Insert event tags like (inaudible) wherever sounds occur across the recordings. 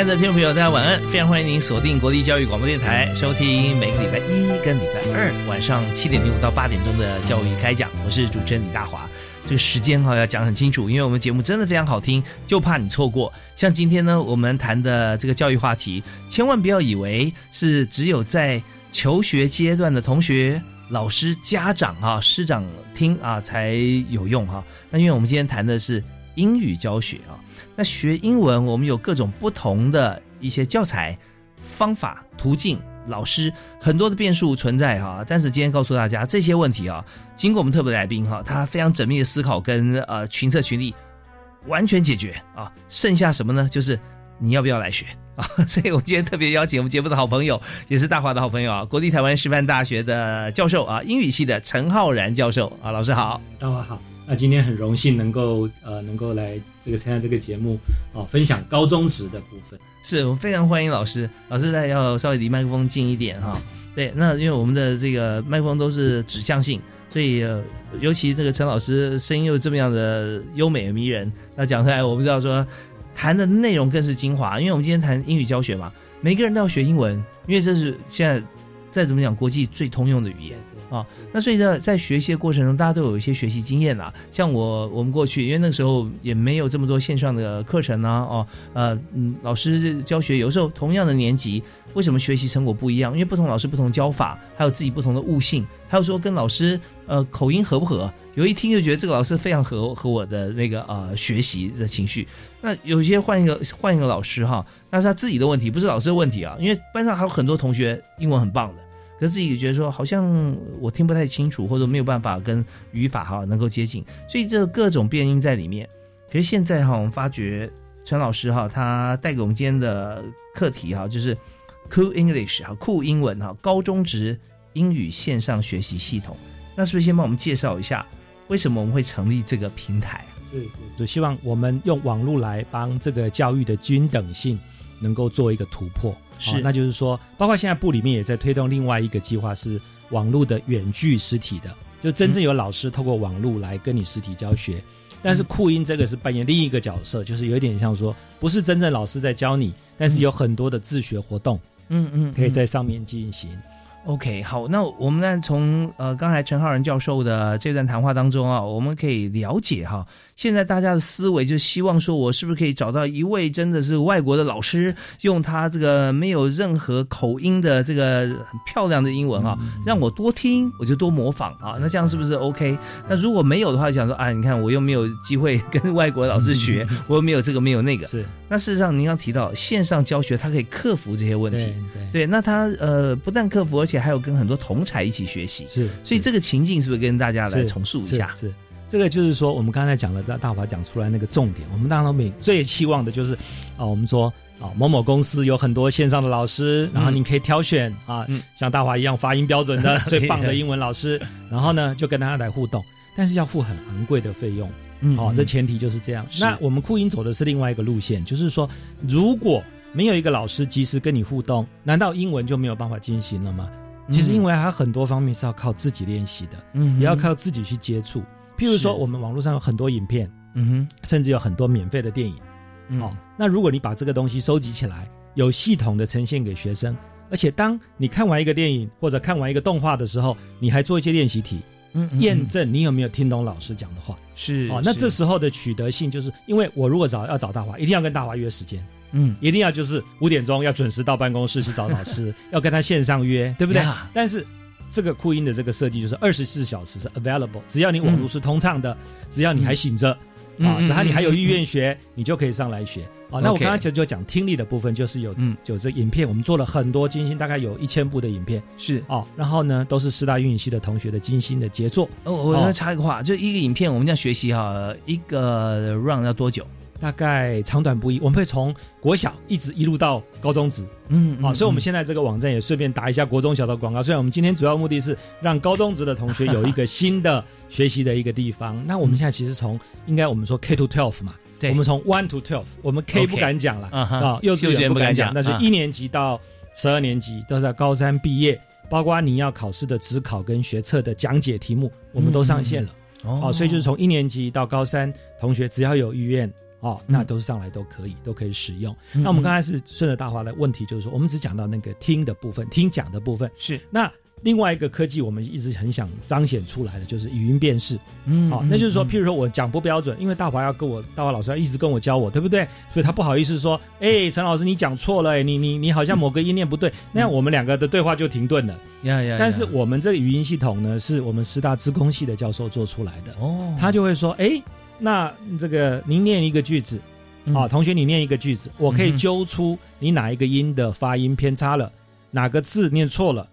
亲爱的听众朋友，大家晚安！非常欢迎您锁定国立教育广播电台，收听每个礼拜一跟礼拜二晚上七点零五到八点钟的教育开讲。我是主持人李大华。这个时间哈要讲很清楚，因为我们节目真的非常好听，就怕你错过。像今天呢，我们谈的这个教育话题，千万不要以为是只有在求学阶段的同学、老师、家长啊、师长听啊才有用哈。那因为我们今天谈的是英语教学啊。那学英文，我们有各种不同的一些教材、方法、途径，老师很多的变数存在哈。但是今天告诉大家这些问题啊，经过我们特别来宾哈，他非常缜密的思考跟呃群策群力，完全解决啊。剩下什么呢？就是你要不要来学啊？(laughs) 所以我今天特别邀请我们节目的好朋友，也是大华的好朋友啊，国立台湾师范大学的教授啊，英语系的陈浩然教授啊，老师好，大华好。那今天很荣幸能够呃能够来这个参加这个节目哦，分享高中职的部分。是我非常欢迎老师，老师在要稍微离麦克风近一点哈。对，那因为我们的这个麦克风都是指向性，所以尤其这个陈老师声音又这么样的优美迷人，那讲出来我不知道说谈的内容更是精华。因为我们今天谈英语教学嘛，每个人都要学英文，因为这是现在再怎么讲国际最通用的语言。啊，那所以在在学习的过程中，大家都有一些学习经验啦。像我，我们过去因为那个时候也没有这么多线上的课程啊，哦，呃，嗯，老师教学有时候同样的年级，为什么学习成果不一样？因为不同老师不同教法，还有自己不同的悟性，还有说跟老师呃口音合不合？有一听就觉得这个老师非常合合我的那个呃学习的情绪。那有些换一个换一个老师哈，那是他自己的问题，不是老师的问题啊。因为班上还有很多同学英文很棒的。可自己觉得说好像我听不太清楚，或者没有办法跟语法哈能够接近，所以这各种变音在里面。可是现在哈，我们发觉陈老师哈他带给我们今天的课题哈，就是 Cool English 哈酷英文哈高中职英语线上学习系统。那是不是先帮我们介绍一下为什么我们会成立这个平台？是是，就希望我们用网络来帮这个教育的均等性能够做一个突破。是，那就是说，包括现在部里面也在推动另外一个计划，是网络的远距实体的，就真正有老师透过网络来跟你实体教学。但是酷音这个是扮演另一个角色，就是有点像说，不是真正老师在教你，但是有很多的自学活动，嗯嗯，可以在上面进行。OK，好，那我们呢从呃刚才陈浩然教授的这段谈话当中啊，我们可以了解哈，现在大家的思维就希望说，我是不是可以找到一位真的是外国的老师，用他这个没有任何口音的这个很漂亮的英文啊，让我多听，我就多模仿啊，那这样是不是 OK？那如果没有的话，想说啊，你看我又没有机会 (laughs) 跟外国老师学，我又没有这个没有那个，是。那事实上您刚提到线上教学，它可以克服这些问题，对，那他呃不但克服，而且还有跟很多同才一起学习，是，所以这个情境是不是跟大家来重述一下？是，这个就是说，我们刚才讲了，大大华讲出来那个重点，我们当然每最期望的就是，啊，我们说啊，某某公司有很多线上的老师，然后你可以挑选啊，像大华一样发音标准的 (laughs) 最棒的英文老师，然后呢就跟大家来互动，但是要付很昂贵的费用，哦，这前提就是这样。那我们酷音走的是另外一个路线，就是说，如果没有一个老师及时跟你互动，难道英文就没有办法进行了吗？其实，因为还很多方面是要靠自己练习的，嗯，也要靠自己去接触。譬如说，我们网络上有很多影片，嗯哼，甚至有很多免费的电影，哦，那如果你把这个东西收集起来，有系统的呈现给学生，而且当你看完一个电影或者看完一个动画的时候，你还做一些练习题，嗯，验证你有没有听懂老师讲的话，是，哦，那这时候的取得性，就是因为我如果找要找大华，一定要跟大华约时间。嗯，一定要就是五点钟要准时到办公室去找老师，(laughs) 要跟他线上约，对不对？但是这个酷音的这个设计就是二十四小时是 available，只要你网络是通畅的，只要你还醒着啊，只要你还有意愿学，你就可以上来学。啊，那我刚刚其实就讲听力的部分，就是有嗯，就这影片，我们做了很多精心，大概有一千部的影片，是。哦，然后呢，都是师大运营系的同学的精心的杰作。哦，我要插一个话，就一个影片，我们这样学习哈，一个 run 要多久？大概长短不一，我们会从国小一直一路到高中职，嗯，好，所以我们现在这个网站也顺便打一下国中小的广告。虽然我们今天主要目的是让高中职的同学有一个新的学习的一个地方，(laughs) 那我们现在其实从应该我们说 K to twelve 嘛。对。我们从 one to twelve，我们 K 不敢讲了啊，幼稚园不敢讲，但是一年级到十二年级都是在高三毕业，包括你要考试的职考跟学测的讲解题目，我们都上线了。哦，所以就是从一年级到高三，同学只要有意愿哦，那都是上来都可以，都可以使用。那我们刚才是顺着大华的问题，就是说我们只讲到那个听的部分，听讲的部分是那。另外一个科技，我们一直很想彰显出来的，就是语音辨识。嗯，好，那就是说，譬如说我讲不标准，因为大华要跟我，大华老师要一直跟我教我，对不对？所以他不好意思说，哎，陈老师你讲错了，你你你好像某个音念不对，那样我们两个的对话就停顿了。呀呀！但是我们这个语音系统呢，是我们师大资工系的教授做出来的。哦，他就会说，哎，那这个您念一个句子，啊，同学你念一个句子，我可以揪出你哪一个音的发音偏差了，哪个字念错了。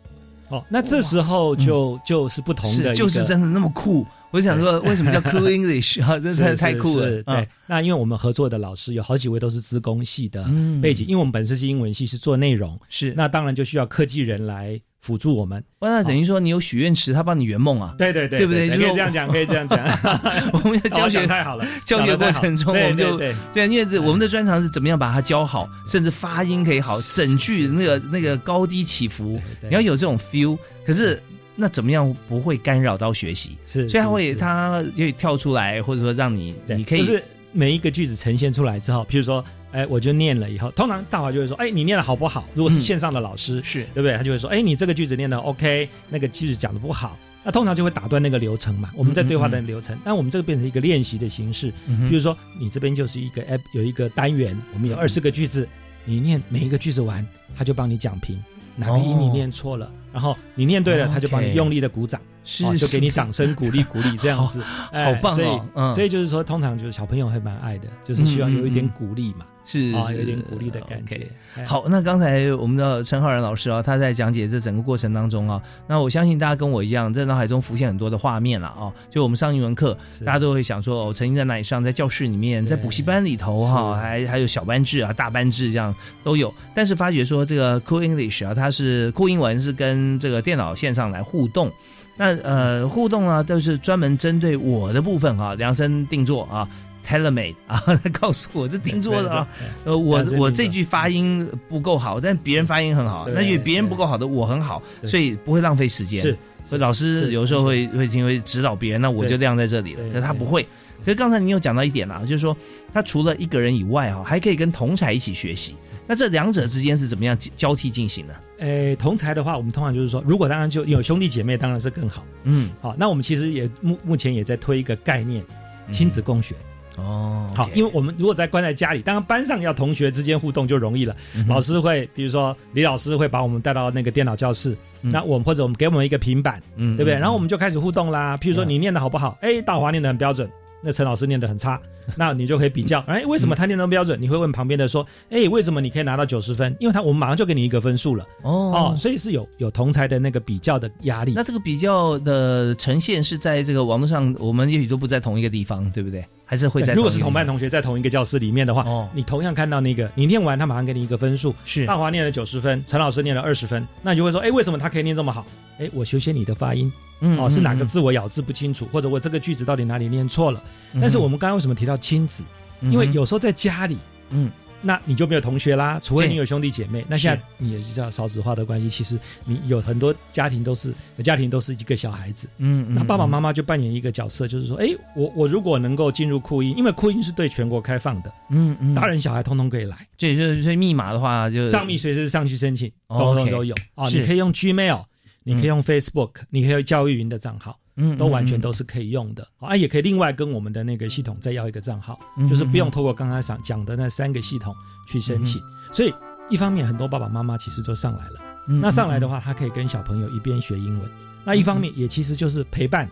哦，那这时候就就是不同的，就是真的那么酷。我想说，为什么叫 Cool (laughs) English 啊？真的太酷了。对，那因为我们合作的老师有好几位都是资工系的背景，因为我们本身是英文系，是做内容，是。那当然就需要科技人来。辅助我们，那等于说你有许愿池，他帮你圆梦啊？对对对，对不对？可以这样讲，可以这样讲。(laughs) 我们的教学太好了，教学过程中我们就对对，因为我们的专长是怎么样把它教好，甚至发音可以好，整句那个那个高低起伏，你要有这种 feel。可是那怎么样不会干扰到学习？是，所以他会他可以跳出来，或者说让你你可以就是每一个句子呈现出来之后，譬如说。哎，我就念了以后，通常大华就会说：“哎，你念的好不好？”如果是线上的老师，是对不对？他就会说：“哎，你这个句子念的 OK，那个句子讲的不好。”那通常就会打断那个流程嘛。我们在对话的流程，那我们这个变成一个练习的形式。比如说，你这边就是一个 app，有一个单元，我们有二十个句子，你念每一个句子完，他就帮你讲评哪个音你念错了，然后你念对了，他就帮你用力的鼓掌，哦，就给你掌声鼓励鼓励这样子，(laughs) 好棒哦。所以就是说，通常就是小朋友会蛮爱的，就是希望有一点鼓励嘛。是啊，有点鼓励的感觉。好，那刚才我们的陈浩然老师啊，他在讲解这整个过程当中啊，那我相信大家跟我一样，在脑海中浮现很多的画面了啊。就我们上英文课，大家都会想说，哦，曾经在哪里上，在教室里面，在补习班里头哈，还还有小班制啊、大班制这样都有。但是发觉说，这个 Cool English 啊，它是 Cool 英文，是跟这个电脑线上来互动。那呃，互动呢，都是专门针对我的部分啊，量身定做啊。Telemate 啊，(laughs) 告诉我这定做的啊，呃，我我这句发音不够好，但别人发音很好，那因为别人不够好的我很好，所以不会浪费时间。是，所以老师有时候会会因为指导别人，那我就晾在这里了。可是他不会。可是刚才你有讲到一点啦，就是说他除了一个人以外啊，还可以跟同才一起学习。那这两者之间是怎么样交替进行呢？诶，同才的话，我们通常就是说，如果当然就有兄弟姐妹，当然是更好。嗯，好，那我们其实也目目前也在推一个概念，亲子共学。哦，好，因为我们如果在关在家里，当然班上要同学之间互动就容易了。老师会，比如说李老师会把我们带到那个电脑教室，那我们或者我们给我们一个平板，嗯，对不对？然后我们就开始互动啦。譬如说你念的好不好？哎，大华念的很标准。那陈老师念得很差，(laughs) 那你就可以比较，哎，为什么他念的标准？你会问旁边的说，哎，为什么你可以拿到九十分？因为他我们马上就给你一个分数了。哦，所以是有有同才的那个比较的压力。那这个比较的呈现是在这个网络上，我们也许都不在同一个地方，对不对？还是会在。如果是同班同学在同一个教室里面的话，哦，你同样看到那个你念完，他马上给你一个分数。是大华念了九十分，陈老师念了二十分，那你就会说，哎，为什么他可以念这么好？哎，我修写你的发音。嗯，哦，是哪个字我咬字不清楚，或者我这个句子到底哪里念错了？但是我们刚刚为什么提到亲子？因为有时候在家里，嗯，那你就没有同学啦，除非你有兄弟姐妹。那现在你也是知道少子化的关系，其实你有很多家庭都是家庭都是一个小孩子，嗯，那爸爸妈妈就扮演一个角色，就是说，哎，我我如果能够进入酷音，因为酷音是对全国开放的，嗯嗯，大人小孩通通可以来。对，就是密码的话，就账密随时上去申请，通通都有。啊，你可以用 Gmail。你可以用 Facebook，你可以用教育云的账号，嗯，都完全都是可以用的。啊，也可以另外跟我们的那个系统再要一个账号，就是不用透过刚刚讲讲的那三个系统去申请。所以一方面很多爸爸妈妈其实都上来了，那上来的话，他可以跟小朋友一边学英文，那一方面也其实就是陪伴。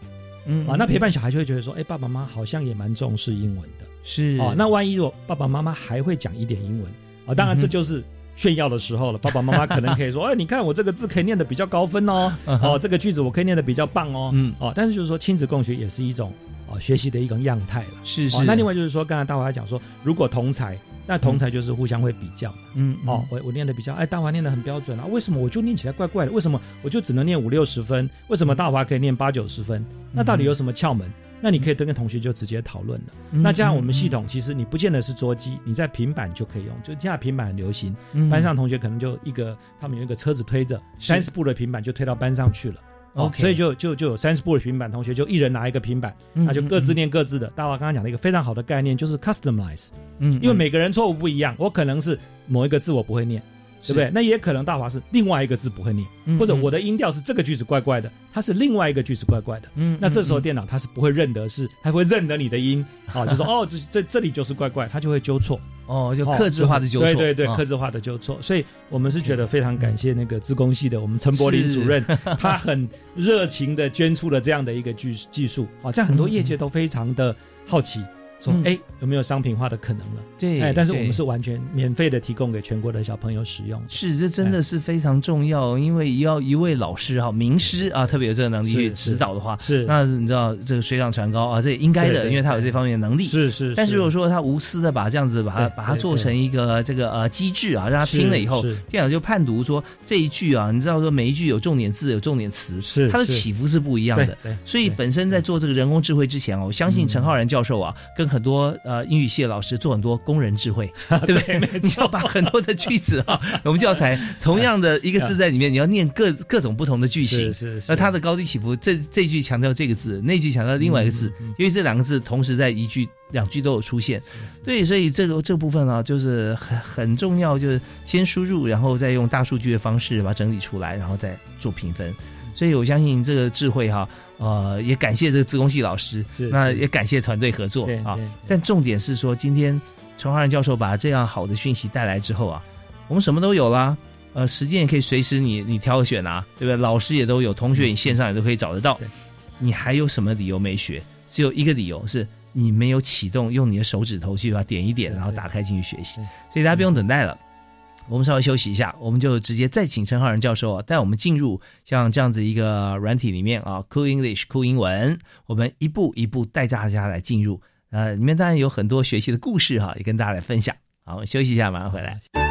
嗯啊，那陪伴小孩就会觉得说，哎，爸爸妈妈好像也蛮重视英文的，是。哦。那万一如果爸爸妈妈还会讲一点英文啊，当然这就是炫耀的时候了。爸爸妈妈可能可以说，(laughs) 哎，你看我这个字可以念的比较高分哦，(laughs) 哦，这个句子我可以念的比较棒哦，嗯哦。但是就是说，亲子共学也是一种哦学习的一种样态了，是是。那另外就是说，刚才大华讲说，如果同才。那同才就是互相会比较，嗯，哦，我我念的比较，哎，大华念的很标准啊，为什么我就念起来怪怪的？为什么我就只能念五六十分？为什么大华可以念八九十分？那到底有什么窍门？那你可以跟同学就直接讨论了。那加上我们系统，其实你不见得是桌机，你在平板就可以用。就现在平板很流行，班上同学可能就一个，他们有一个车子推着三十步的平板就推到班上去了。OK，所以就就就有三十部的平板，同学就一人拿一个平板，那就各自念各自的。大华刚刚讲了一个非常好的概念，就是 customize，嗯，因为每个人错误不一样，我可能是某一个字我不会念。对不对？那也可能大华是另外一个字不会念，或者我的音调是这个句子怪怪的，它是另外一个句子怪怪的。嗯，那这时候电脑它是不会认得，是它会认得你的音 (laughs) 啊，就说哦，这这这里就是怪怪，它就会纠错。哦，就克制化的纠错。对对对，克制化的纠错。所以我们是觉得非常感谢那个自工系的我们陈柏林主任，(laughs) 他很热情的捐出了这样的一个技技术，好，在很多业界都非常的好奇。说哎，有没有商品化的可能了？对，哎，但是我们是完全免费的提供给全国的小朋友使用。是，这真的是非常重要，因为要一位老师哈，名师啊，特别有这个能力去指导的话，是，那你知道这个水涨船高啊，这也应该的，因为他有这方面的能力。是是。但是如果说他无私的把这样子把它把它做成一个这个呃机制啊，让他听了以后，电脑就判读说这一句啊，你知道说每一句有重点字有重点词，是它的起伏是不一样的。所以本身在做这个人工智慧之前啊，我相信陈浩然教授啊，跟很多呃。英语系的老师做很多工人智慧，(laughs) 对不对？你 (laughs) 要把很多的句子啊，我们教材同样的一个字在里面，你要念各各种不同的句型，是是。那它的高低起伏，这这句强调这个字，那句强调另外一个字，因为这两个字同时在一句、两句都有出现。对，所以这个这部分啊，就是很很重要，就是先输入，然后再用大数据的方式把它整理出来，然后再做评分。所以我相信这个智慧哈。呃，也感谢这个自工系老师，那也感谢团队合作啊。但重点是说，今天陈华仁教授把这样好的讯息带来之后啊，我们什么都有啦。呃，时间也可以随时你你挑选啊，对不对？老师也都有，同学你线上也都可以找得到。你还有什么理由没学？只有一个理由是你没有启动，用你的手指头去把它点一点，然后打开进去学习。所以大家不用等待了。我们稍微休息一下，我们就直接再请陈浩然教授啊，带我们进入像这样子一个软体里面啊，Cool English，Cool 英文，我们一步一步带大家来进入，呃，里面当然有很多学习的故事哈，也跟大家来分享。好，我休息一下，马上回来。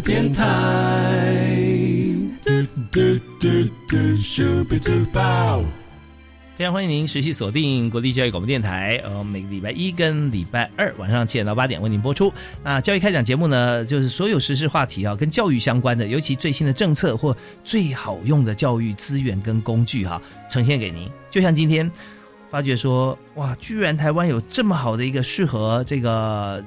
电台，非常欢迎您持续锁定国立教育广播电台，呃，每个礼拜一跟礼拜二晚上七点到八点为您播出。那教育开讲节目呢，就是所有时事话题啊，跟教育相关的，尤其最新的政策或最好用的教育资源跟工具哈，呈现给您。就像今天发觉说，哇，居然台湾有这么好的一个适合这个。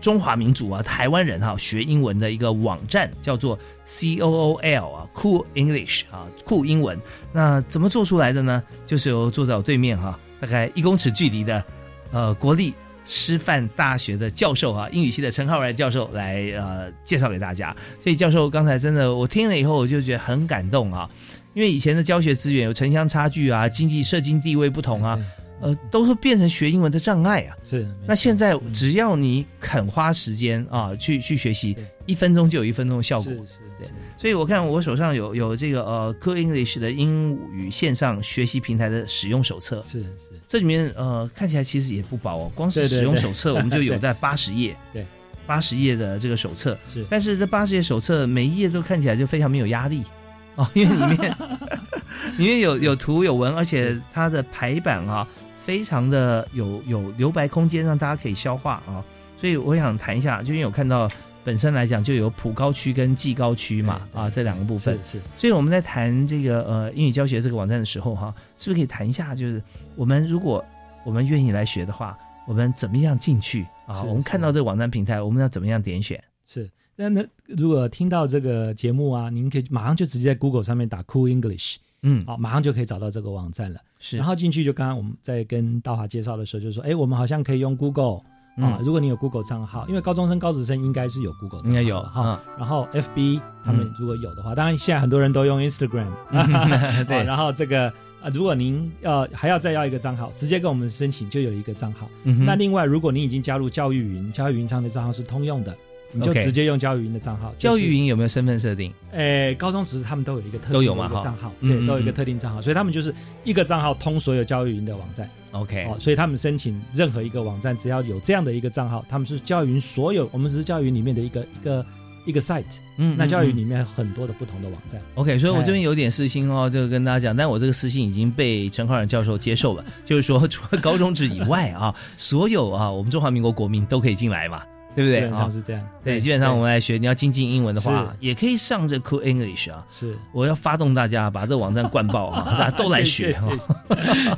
中华民族啊，台湾人哈学英文的一个网站叫做 C O O L 啊，Cool English 啊，酷英文。那怎么做出来的呢？就是由坐在我对面哈，大概一公尺距离的呃国立师范大学的教授啊，英语系的陈浩然教授来呃介绍给大家。所以教授刚才真的我听了以后，我就觉得很感动啊，因为以前的教学资源有城乡差距啊，经济社经地位不同啊。呃，都是变成学英文的障碍啊！是，那现在只要你肯花时间啊，去去学习，一分钟就有一分钟的效果。是是，对。所以我看我手上有有这个呃，Cool English 的英语线上学习平台的使用手册。是是，这里面呃看起来其实也不薄哦，光是使用手册 (laughs) 我们就有在八十页。对，八十页的这个手册。是，但是这八十页手册每一页都看起来就非常没有压力 (laughs) 哦，因为里面 (laughs) 里面有有图有文，而且它的排版啊。非常的有有留白空间，让大家可以消化啊，所以我想谈一下，就因为有看到本身来讲就有普高区跟技高区嘛啊这两个部分是，所以我们在谈这个呃英语教学这个网站的时候哈，是不是可以谈一下，就是我们如果我们愿意来学的话，我们怎么样进去啊？我们看到这个网站平台，我们要怎么样点选？是那那如果听到这个节目啊，您可以马上就直接在 Google 上面打 Cool English。嗯，好，马上就可以找到这个网站了。是，然后进去就刚刚我们在跟大华介绍的时候，就说，哎，我们好像可以用 Google 啊，如果你有 Google 账号，因为高中生、高职生应该是有 Google，应该有哈。然后 FB 他们如果有的话，当然现在很多人都用 Instagram，(laughs) 对。然后这个啊，如果您要还要再要一个账号，直接跟我们申请就有一个账号。那另外，如果您已经加入教育云，教育云上的账号是通用的。你就直接用教育云的账号。教育云有没有身份设定？诶，高中只是他们都有一个特定的账号，对，都有一个特定账号，所以他们就是一个账号通所有教育云的网站。OK，哦，所以他们申请任何一个网站，只要有这样的一个账号，他们是教育云所有，我们只是教育云里面的一个一个一个 site。嗯，那教育里面很多的不同的网站。OK，所以我这边有点私心哦，就跟大家讲，但我这个私信已经被陈浩然教授接受了，就是说除了高中职以外啊，所有啊，我们中华民国国民都可以进来嘛。对不对？基本上是这样。对，基本上我们来学，你要精进英文的话，也可以上这 Cool English 啊。是，我要发动大家把这网站灌爆啊，(laughs) 大家都来学。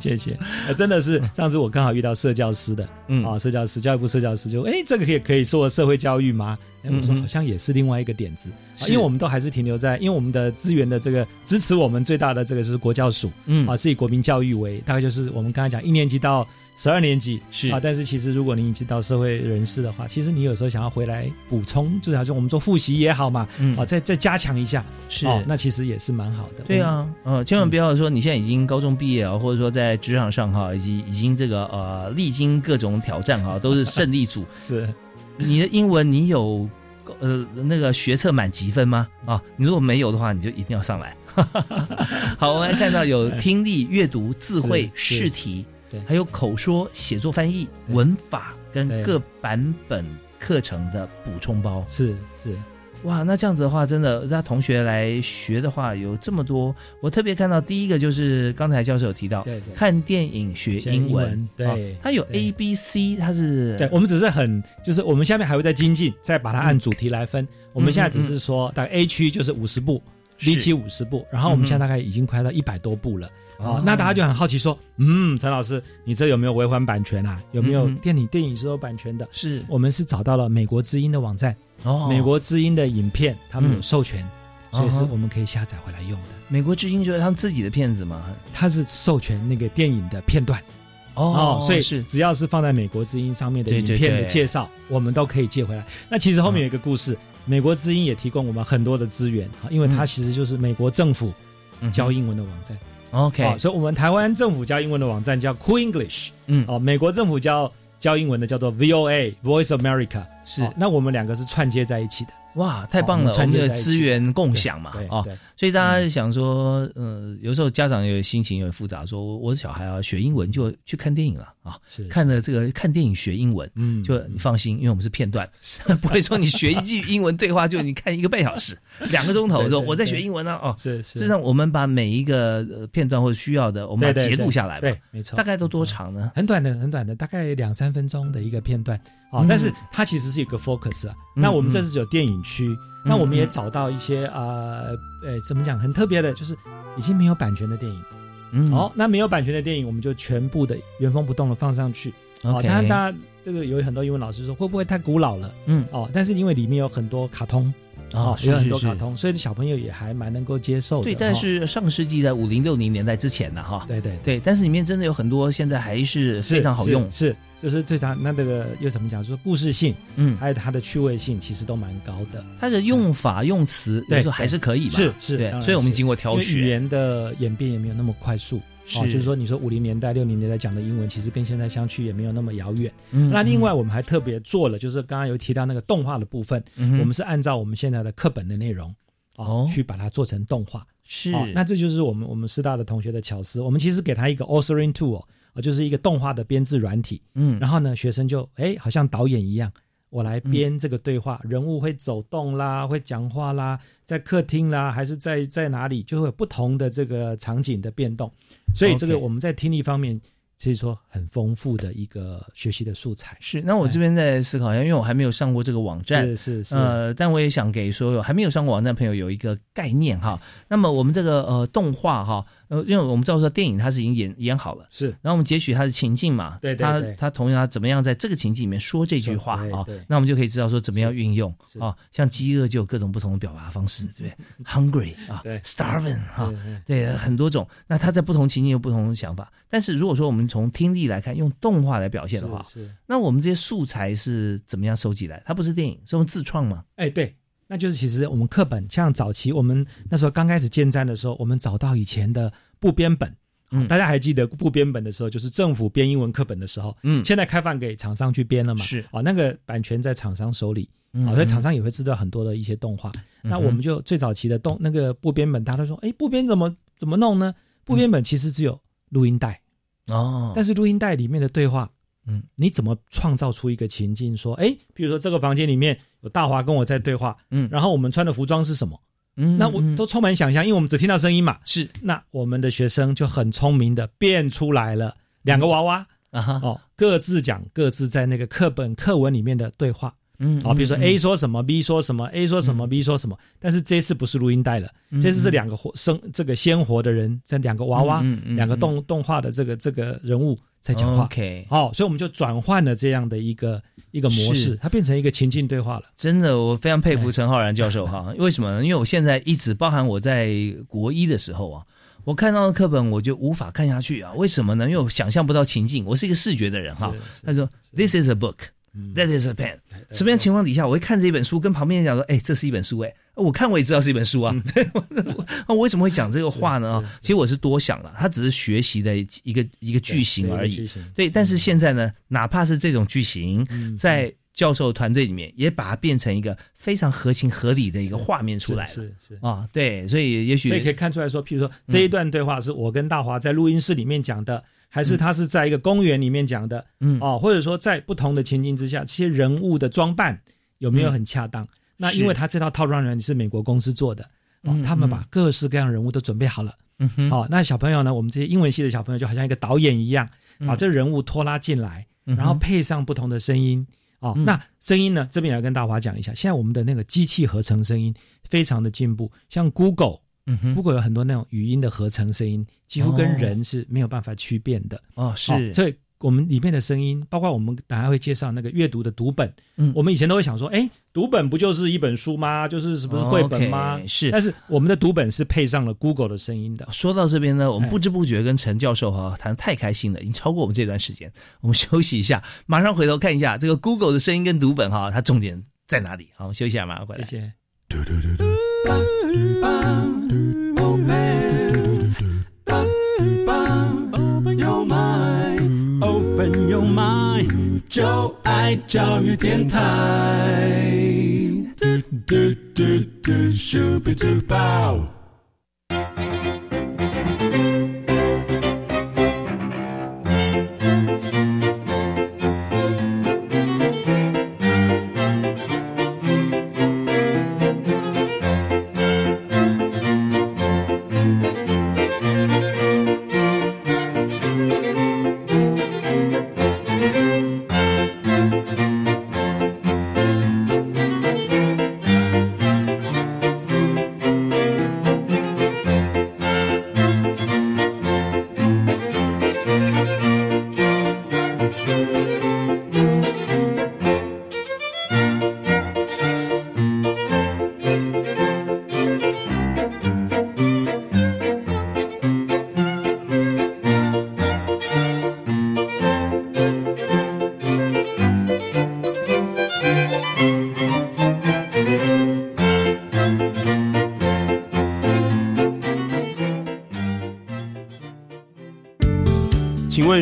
谢谢。真的是上次我刚好遇到社教师的，嗯啊，社教师，教育部社教师就，哎，这个可以可以做社会教育吗？哎，我说好像也是另外一个点子，因为我们都还是停留在，因为我们的资源的这个支持我们最大的这个就是国教署，嗯。啊，是以国民教育为，大概就是我们刚才讲一年级到。十二年级是。啊，但是其实如果你已经到社会人士的话，其实你有时候想要回来补充，就好像我们做复习也好嘛，啊，再再加强一下，是。那其实也是蛮好的。对啊，呃，千万不要说你现在已经高中毕业啊，或者说在职场上哈，以及已经这个呃历经各种挑战哈，都是胜利组。(laughs) 是，你的英文你有呃那个学测满级分吗？啊，你如果没有的话，你就一定要上来。(laughs) 好，我们来看到有听力、阅读、智慧、试题。对，还有口说、写作、翻译、文法跟各版本课程的补充包，是是，哇，那这样子的话，真的让同学来学的话，有这么多。我特别看到第一个就是刚才教授有提到，对对，看电影学英文，对，它有 A B C，它是，对，我们只是很，就是我们下面还会再精进，再把它按主题来分。我们现在只是说，大概 A 区就是五十部，B 区五十部，然后我们现在大概已经快到一百多部了。哦，那大家就很好奇说，嗯，陈老师，你这有没有违反版权啊？有没有电影电影是有版权的？是我们是找到了美国之音的网站，哦，美国之音的影片，他们有授权，所以是我们可以下载回来用的。美国之音就是他们自己的片子吗？他是授权那个电影的片段，哦，所以是。只要是放在美国之音上面的影片的介绍，我们都可以借回来。那其实后面有一个故事，美国之音也提供我们很多的资源啊，因为它其实就是美国政府教英文的网站。OK，所以，我们台湾政府教英文的网站叫 Cool English，嗯，哦，美国政府教教英文的叫做 VOA Voice America，是，那我们两个是串接在一起的。哇，太棒了！我们的资源共享嘛，哦，所以大家想说，呃，有时候家长有心情有点复杂，说我的小孩啊学英文就去看电影了啊，是看了这个看电影学英文，嗯，就你放心，因为我们是片段，(laughs) 不会说你学一句英文对话就你看一个半小时、(laughs) 两个钟头，说我在学英文呢，哦，是是，实际上我们把每一个片段或者需要的，我们把截录下来，对，没错，大概都多长呢？很短的，很短的，大概两三分钟的一个片段。啊，但是它其实是一个 focus 啊。那我们这是有电影区，那我们也找到一些啊，呃，怎么讲，很特别的，就是已经没有版权的电影。嗯，好，那没有版权的电影，我们就全部的原封不动的放上去。哦，当然，大家这个有很多英文老师说会不会太古老了？嗯，哦，但是因为里面有很多卡通。哦，有很多卡通，所以小朋友也还蛮能够接受的。对，但是上世纪的五零六零年代之前呢，哈，对对对，但是里面真的有很多现在还是非常好用。是，就是最常那这个又怎么讲？就是故事性，嗯，还有它的趣味性，其实都蛮高的。它的用法用词，对，还是可以吧？是是，对，所以我们经过挑选，语言的演变也没有那么快速。哦，就是说，你说五零年代、六零年代讲的英文，其实跟现在相去也没有那么遥远。嗯，那另外我们还特别做了，就是刚刚有提到那个动画的部分，我们是按照我们现在的课本的内容哦，去把它做成动画。是，那这就是我们我们师大的同学的巧思。我们其实给他一个 authoring tool，哦，就是一个动画的编制软体。嗯，然后呢，学生就哎，好像导演一样。我来编这个对话，人物会走动啦，会讲话啦，在客厅啦，还是在在哪里，就会有不同的这个场景的变动。所以这个我们在听力方面。其实说很丰富的一个学习的素材是。那我这边在思考一下，因为我还没有上过这个网站，是是是。呃，但我也想给所有还没有上过网站朋友有一个概念哈。那么我们这个呃动画哈，呃，因为我们知道说电影它是已经演演好了，是。然后我们截取它的情境嘛，对对对。它它同样它怎么样在这个情境里面说这句话啊？那我们就可以知道说怎么样运用啊。像饥饿就有各种不同的表达方式，对不对？Hungry (laughs) 啊，Starving 哈，对，很多种。那它在不同情境有不同的想法。但是如果说我们从听力来看，用动画来表现的话，是那我们这些素材是怎么样收集来？它不是电影，是用自创吗？哎，对，那就是其实我们课本像早期我们那时候刚开始建站的时候，我们找到以前的部编本，嗯，大家还记得部编本的时候，就是政府编英文课本的时候，嗯，现在开放给厂商去编了嘛？是啊，那个版权在厂商手里，啊，所以厂商也会知道很多的一些动画。那我们就最早期的动那个部编本，大家都说，哎，部编怎么怎么弄呢？部编本其实只有录音带。哦，但是录音带里面的对话，嗯，你怎么创造出一个情境？说，哎，比如说这个房间里面有大华跟我在对话，嗯，然后我们穿的服装是什么？嗯，那我都充满想象，因为我们只听到声音嘛。是，那我们的学生就很聪明的变出来了两个娃娃啊，哦，各自讲各自在那个课本课文里面的对话。嗯，好，比如说 A 说什么，B 说什么，A 说什么，B 说什么，但是这次不是录音带了，这次是两个活生这个鲜活的人，这两个娃娃，两个动动画的这个这个人物在讲话。OK，好，所以我们就转换了这样的一个一个模式，它变成一个情境对话了。真的，我非常佩服陈浩然教授哈，(laughs) 为什么呢？因为我现在一直包含我在国一的时候啊，我看到的课本我就无法看下去啊，为什么呢？因为我想象不到情境，我是一个视觉的人哈。他说：“This is a book。” That is a pen。什么样情况底下，我会看这一本书，跟旁边人讲说：“哎，这是一本书。”哎，我看我也知道是一本书啊。(laughs) 我为什么会讲这个话呢？(laughs) 其实我是多想了，它只是学习的一个一个句型而已。对，但是现在呢，哪怕是这种句型，在教授团队里面，也把它变成一个非常合情合理的一个画面出来。是是啊，对，所以也许所以可以看出来说，譬如说这一段对话是我跟大华在录音室里面讲的。还是他是在一个公园里面讲的，嗯哦，或者说在不同的情境之下，这些人物的装扮有没有很恰当？那因为他这套套装软是美国公司做的，哦，他们把各式各样人物都准备好了，嗯哼，好，那小朋友呢？我们这些英文系的小朋友就好像一个导演一样，把这人物拖拉进来，然后配上不同的声音，哦，那声音呢？这边也要跟大华讲一下，现在我们的那个机器合成声音非常的进步，像 Google。嗯，Google 有很多那种语音的合成声音，几乎跟人是没有办法区辨的哦。是，所以我们里面的声音，包括我们等下会介绍那个阅读的读本，嗯，我们以前都会想说，哎，读本不就是一本书吗？就是是不是绘本吗？是，但是我们的读本是配上了 Google 的声音的。说到这边呢，我们不知不觉跟陈教授哈谈太开心了，已经超过我们这段时间。我们休息一下，马上回头看一下这个 Google 的声音跟读本哈，它重点在哪里？好，休息一下，马上回来。谢谢。Open 就爱教育电台。嘟嘟嘟嘟，Super Duper。请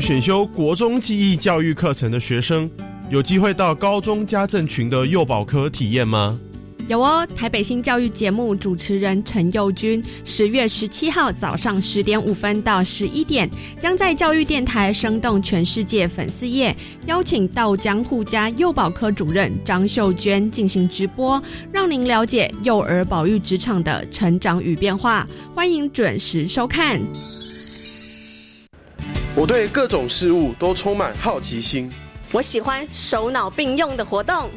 选修国中记忆教育课程的学生，有机会到高中家政群的幼保科体验吗？有哦，台北新教育节目主持人陈佑君，十月十七号早上十点五分到十一点，将在教育电台生动全世界粉丝页邀请稻江户家幼保科主任张秀娟进行直播，让您了解幼儿保育职场的成长与变化。欢迎准时收看。我对各种事物都充满好奇心，我喜欢手脑并用的活动。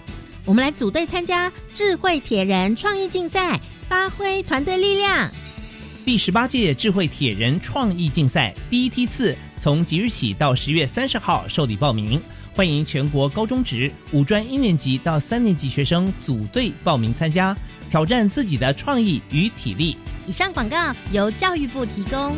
我们来组队参加智慧铁人创意竞赛，发挥团队力量。第十八届智慧铁人创意竞赛第一梯次从即日起到十月三十号受理报名，欢迎全国高中职、五专一年级到三年级学生组队报名参加，挑战自己的创意与体力。以上广告由教育部提供。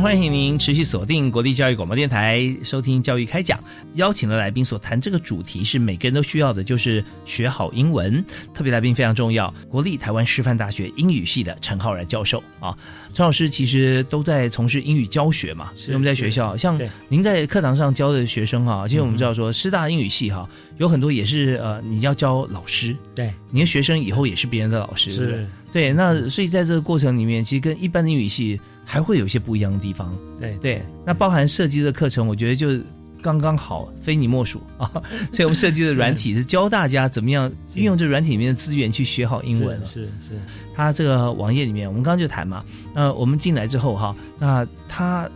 欢迎您持续锁定国立教育广播电台，收听教育开讲。邀请的来宾所谈这个主题是每个人都需要的，就是学好英文。特别来宾非常重要，国立台湾师范大学英语系的陈浩然教授啊。陈老师其实都在从事英语教学嘛，所以我们在学校，像您在课堂上教的学生哈，其实我们知道说师大英语系哈，有很多也是呃，你要教老师，对，你的学生以后也是别人的老师，是，对。那所以在这个过程里面，其实跟一般的英语系。还会有一些不一样的地方，对对，那包含设计的课程，我觉得就刚刚好，非你莫属啊。(laughs) 所以我们设计的软体是教大家怎么样运用这软体里面的资源去学好英文。是是，它这个网页里面，我们刚刚就谈嘛，那我们进来之后哈，那它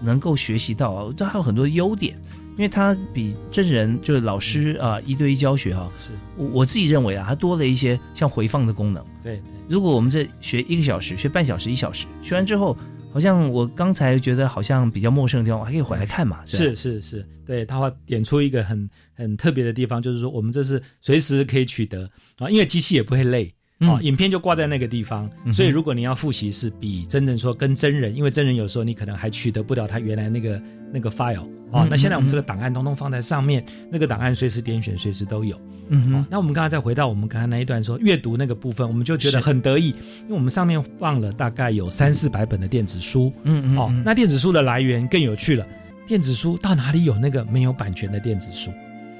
能够学习到，它还有很多优点，因为它比真人就是老师啊一对一教学哈，是我我自己认为啊，它多了一些像回放的功能。对，如果我们这学一个小时，学半小时、一小时，学完之后。好像我刚才觉得好像比较陌生的地方，我还可以回来看嘛？是是是，对他会点出一个很很特别的地方，就是说我们这是随时可以取得啊，因为机器也不会累啊，影片就挂在那个地方，所以如果你要复习，是比真正说跟真人，因为真人有时候你可能还取得不了他原来那个那个 file 啊，那现在我们这个档案通通放在上面，那个档案随时点选，随时都有。嗯哼，那我们刚才再回到我们刚才那一段说阅读那个部分，我们就觉得很得意，因为我们上面放了大概有三四百本的电子书。嗯嗯，哦，那电子书的来源更有趣了，电子书到哪里有那个没有版权的电子书？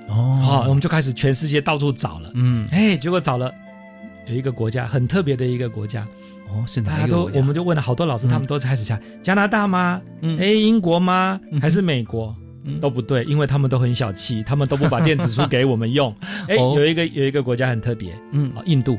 哦，好，我们就开始全世界到处找了。嗯，哎，结果找了有一个国家很特别的一个国家。哦，是大家都我们就问了好多老师，他们都开始猜加拿大吗？嗯，哎，英国吗？还是美国？都不对，因为他们都很小气，他们都不把电子书给我们用。(laughs) 哎，有一个有一个国家很特别，嗯，印度。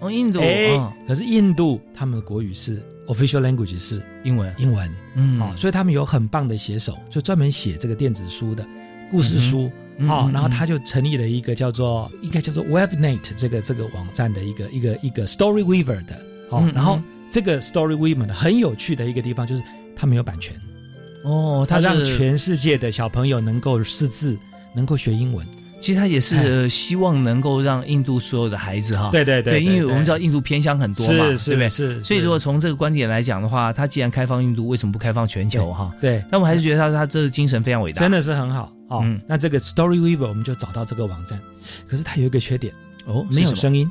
哦，印度。哎，可是印度他们的国语是 official language 是英文，英文。嗯，啊，所以他们有很棒的写手，就专门写这个电子书的故事书。哦，然后他就成立了一个叫做应该叫做 Webnet 这个这个网站的一个一个一个 Story Weaver 的。好，然后这个 Story Weaver 很有趣的一个地方就是它没有版权。哦，他让全世界的小朋友能够识字，能够学英文。其实他也是希望能够让印度所有的孩子哈，对对对，因为我们知道印度偏乡很多嘛，对不对？是，所以如果从这个观点来讲的话，他既然开放印度，为什么不开放全球哈？对，但我还是觉得他他这个精神非常伟大，真的是很好。哦。那这个 Story Weaver 我们就找到这个网站，可是它有一个缺点。哦，没有声音。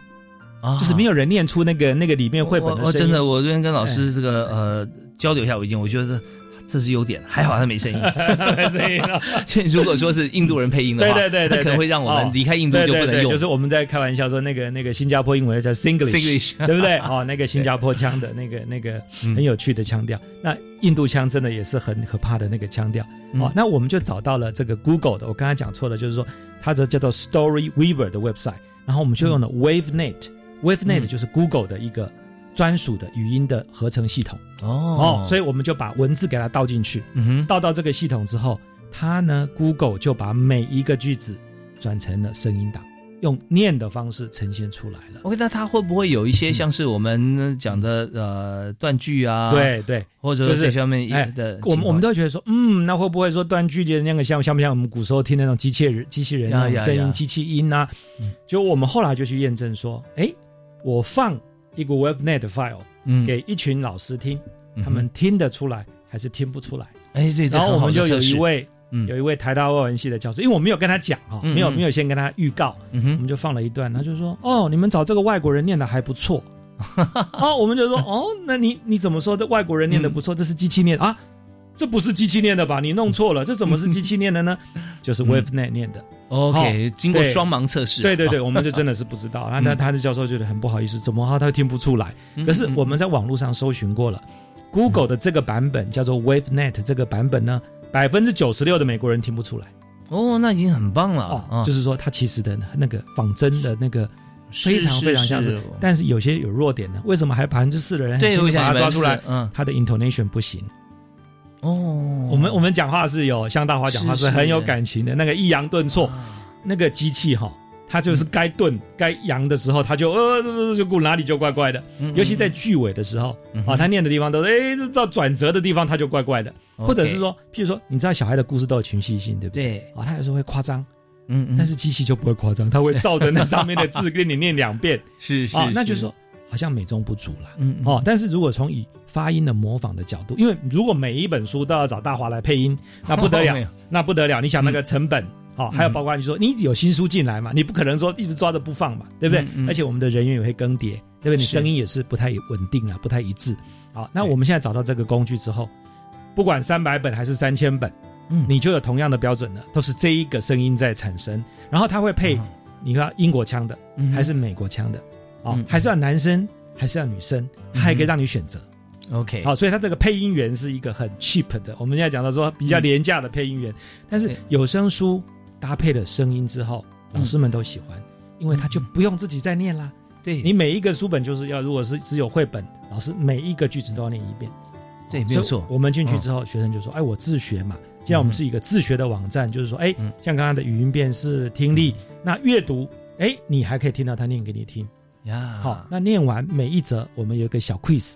啊。就是没有人念出那个那个里面绘本的声音。真的，我昨天跟老师这个呃交流一下，我已经我觉得。这是优点，还好他没声音，(laughs) 没声音了。(laughs) 如果说是印度人配音的话，对对对，可能会让我们离开印度就不能用。就是我们在开玩笑说，那个那个新加坡英文叫 Singlish，(laughs) 对不对？哦，那个新加坡腔的那个那个很有趣的腔调。那印度腔真的也是很可怕的那个腔调。哦，那我们就找到了这个 Google 的，我刚才讲错了，就是说它这叫做 Story Weaver 的 website，然后我们就用了 WaveNet，WaveNet 就是 Google 的一个。专属的语音的合成系统哦，所以我们就把文字给它倒进去，嗯哼，倒到这个系统之后，它呢，Google 就把每一个句子转成了声音档，用念的方式呈现出来了。OK，那它会不会有一些像是我们讲的呃断句啊？对对，或者是这方面的，我们我们都觉得说，嗯，那会不会说断句的那个像像不像我们古时候听那种机器人机器人那种声音机器音啊？就我们后来就去验证说，哎，我放。一个 WebNet file，嗯，给一群老师听，他们听得出来还是听不出来？哎，对，然后我们就有一位，有一位台大外文系的教授，因为我没有跟他讲哈，没有没有先跟他预告，我们就放了一段，他就说：“哦，你们找这个外国人念的还不错。(laughs) ”哦，我们就说：“哦，那你你怎么说这外国人念的不错？这是机器念啊？这不是机器念的吧？你弄错了，这怎么是机器念的呢？就是 WebNet 念的。” OK，经过双盲测试，对对对，我们就真的是不知道。那他他的教授觉得很不好意思，怎么他他听不出来？可是我们在网络上搜寻过了，Google 的这个版本叫做 WaveNet 这个版本呢，百分之九十六的美国人听不出来。哦，那已经很棒了。哦，就是说他其实的那个仿真的那个非常非常相似，但是有些有弱点的。为什么还百分之四的人很轻易把它抓出来？嗯，他的 intonation 不行。哦，我们我们讲话是有像大华讲话是很有感情的，那个抑扬顿挫，那个机器哈，它就是该顿该扬的时候，它就呃就哪里就怪怪的，尤其在句尾的时候啊，他念的地方都是哎到转折的地方，它就怪怪的，或者是说，譬如说，你知道小孩的故事都有情绪性，对不对？啊，他有时候会夸张，嗯，但是机器就不会夸张，他会照着那上面的字 (laughs) 给你念两遍，是是啊，那就是。说。好像美中不足了，嗯哦，但是如果从以发音的模仿的角度，因为如果每一本书都要找大华来配音，那不得了，(laughs) 那不得了。你想那个成本，哦，还有包括你说你有新书进来嘛，你不可能说一直抓着不放嘛，对不对？而且我们的人员也会更迭，对不对？你声音也是不太稳定啊，不太一致。好，那我们现在找到这个工具之后，不管三百本还是三千本，嗯，你就有同样的标准了，都是这一个声音在产生，然后它会配，你看英国腔的还是美国腔的。哦，还是要男生，还是要女生，他还可以让你选择。OK，好，所以他这个配音员是一个很 cheap 的，我们现在讲到说比较廉价的配音员。但是有声书搭配了声音之后，老师们都喜欢，因为他就不用自己再念啦。对你每一个书本就是要，如果是只有绘本，老师每一个句子都要念一遍。对，没有错。我们进去之后，学生就说：“哎，我自学嘛。”现在我们是一个自学的网站，就是说，哎，像刚刚的语音辨识、听力，那阅读，哎，你还可以听到他念给你听。呀，好，那念完每一则，我们有一个小 quiz，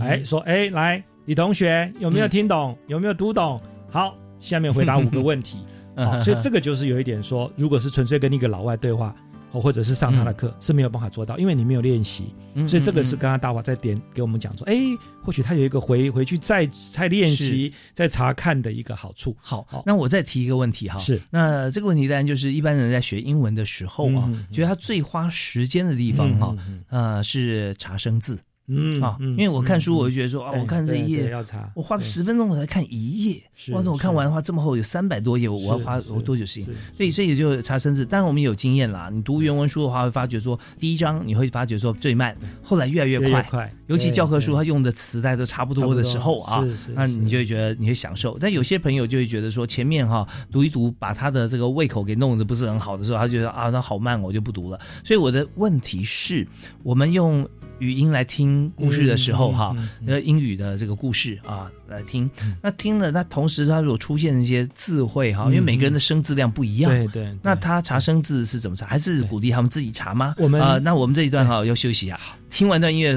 哎，说，哎，来，李同学有没有听懂？有没有读懂？好，下面回答五个问题。(laughs) 好，所以这个就是有一点说，如果是纯粹跟一个老外对话。或者是上他的课是没有办法做到，因为你没有练习，所以这个是刚刚大华在点给我们讲说，哎，或许他有一个回回去再再练习、再查看的一个好处。好，那我再提一个问题哈，是。那这个问题当然就是一般人在学英文的时候啊，觉得他最花时间的地方哈，呃，是查生字。嗯啊，因为我看书，我就觉得说啊，我看这一页，我花了十分钟我才看一页，哇，那我看完的话这么厚，有三百多页，我要花我多久时间？所以所以也就查生字。当然我们有经验啦，你读原文书的话，会发觉说第一章你会发觉说最慢，后来越来越快，尤其教科书它用的词代都差不多的时候啊，那你就会觉得你会享受。但有些朋友就会觉得说前面哈读一读，把他的这个胃口给弄得不是很好的时候，他觉得啊那好慢，我就不读了。所以我的问题是，我们用。语音来听故事的时候，哈，呃，英语的这个故事啊，来听。那听了，那同时他如果出现一些字汇，哈，因为每个人的生字量不一样，对对。那他查生字是怎么查？还是鼓励他们自己查吗？我们啊，那我们这一段哈要休息一下，听完段音乐